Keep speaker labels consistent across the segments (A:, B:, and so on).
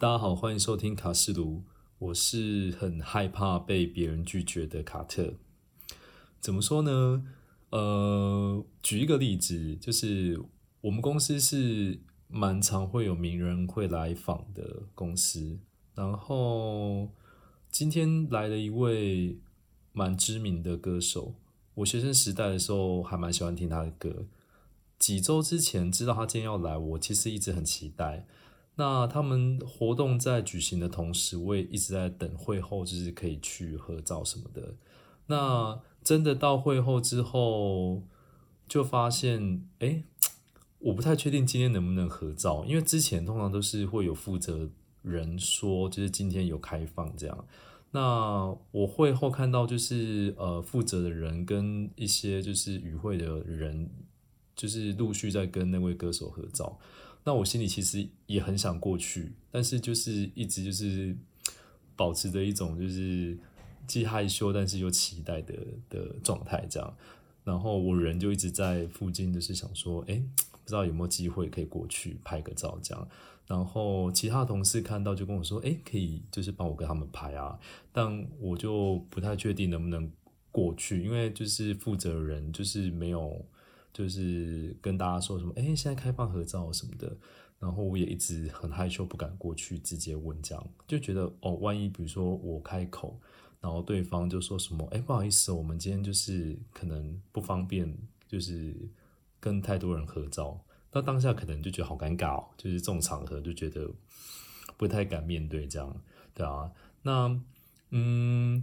A: 大家好，欢迎收听卡斯卢。我是很害怕被别人拒绝的卡特。怎么说呢？呃，举一个例子，就是我们公司是蛮常会有名人会来访的公司。然后今天来了一位蛮知名的歌手，我学生时代的时候还蛮喜欢听他的歌。几周之前知道他今天要来，我其实一直很期待。那他们活动在举行的同时，我也一直在等会后，就是可以去合照什么的。那真的到会后之后，就发现，哎，我不太确定今天能不能合照，因为之前通常都是会有负责人说，就是今天有开放这样。那我会后看到，就是呃，负责的人跟一些就是与会的人，就是陆续在跟那位歌手合照。那我心里其实也很想过去，但是就是一直就是保持着一种就是既害羞但是又期待的的状态这样，然后我人就一直在附近，就是想说，哎，不知道有没有机会可以过去拍个照这样，然后其他同事看到就跟我说，哎，可以就是帮我跟他们拍啊，但我就不太确定能不能过去，因为就是负责人就是没有。就是跟大家说什么，哎，现在开放合照什么的，然后我也一直很害羞，不敢过去直接问这样，就觉得哦，万一比如说我开口，然后对方就说什么，哎，不好意思，我们今天就是可能不方便，就是跟太多人合照，那当下可能就觉得好尴尬哦，就是这种场合就觉得不太敢面对这样，对啊，那嗯。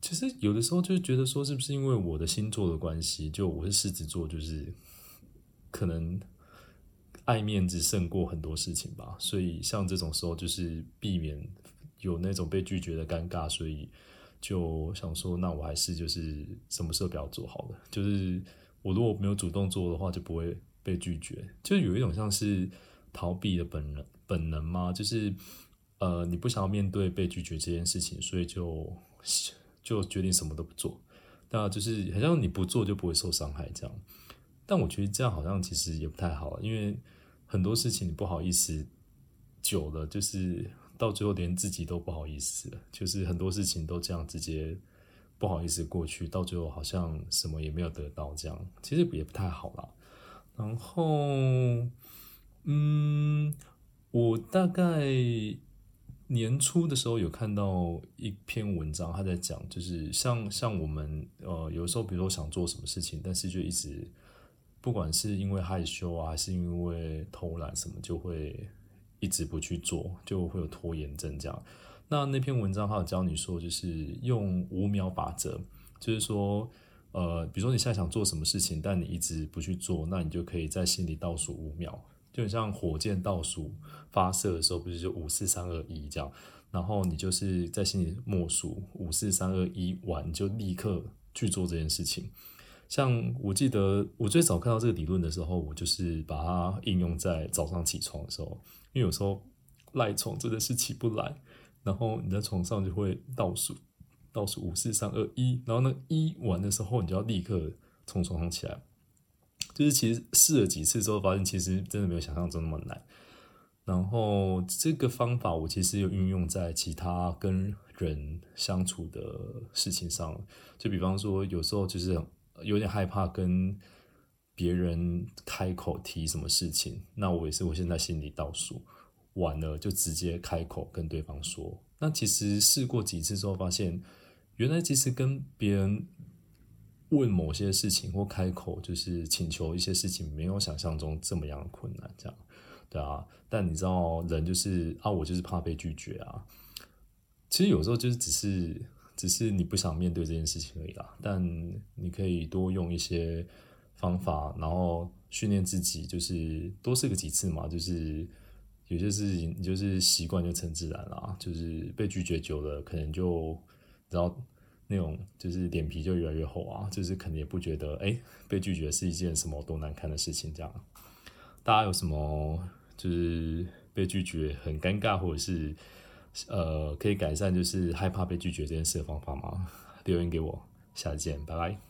A: 其实有的时候就是觉得说，是不是因为我的星座的关系，就我是狮子座，就是可能爱面子胜过很多事情吧。所以像这种时候，就是避免有那种被拒绝的尴尬，所以就想说，那我还是就是什么时候不要做好了。就是我如果没有主动做的话，就不会被拒绝。就有一种像是逃避的本能本能吗？就是呃，你不想要面对被拒绝这件事情，所以就。就决定什么都不做，那就是好像你不做就不会受伤害这样。但我觉得这样好像其实也不太好，因为很多事情你不好意思久了，就是到最后连自己都不好意思了。就是很多事情都这样直接不好意思过去，到最后好像什么也没有得到，这样其实也不太好啦。然后，嗯，我大概。年初的时候有看到一篇文章，他在讲，就是像像我们呃，有时候比如说想做什么事情，但是就一直不管是因为害羞啊，还是因为偷懒什么，就会一直不去做，就会有拖延症这样。那那篇文章他有教你说，就是用五秒法则，就是说呃，比如说你现在想做什么事情，但你一直不去做，那你就可以在心里倒数五秒。就很像火箭倒数发射的时候，不是就五四三二一这样，然后你就是在心里默数五四三二一完，你就立刻去做这件事情。像我记得我最早看到这个理论的时候，我就是把它应用在早上起床的时候，因为有时候赖床真的是起不来，然后你在床上就会倒数倒数五四三二一，然后那一完的时候，你就要立刻从床上起来。就是其实试了几次之后，发现其实真的没有想象中那么难。然后这个方法我其实有运用在其他跟人相处的事情上，就比方说有时候就是有点害怕跟别人开口提什么事情，那我也是我现在心里倒数完了就直接开口跟对方说。那其实试过几次之后，发现原来其实跟别人。问某些事情或开口就是请求一些事情，没有想象中这么样困难，这样，对啊。但你知道，人就是啊，我就是怕被拒绝啊。其实有时候就是只是只是你不想面对这件事情而已啦。但你可以多用一些方法，然后训练自己，就是多试个几次嘛。就是有些事情，你就是习惯就成自然啦。就是被拒绝久了，可能就然后。那种就是脸皮就越来越厚啊，就是可能也不觉得哎被拒绝是一件什么多难看的事情这样。大家有什么就是被拒绝很尴尬，或者是呃可以改善就是害怕被拒绝这件事的方法吗？留言给我，下次见，拜拜。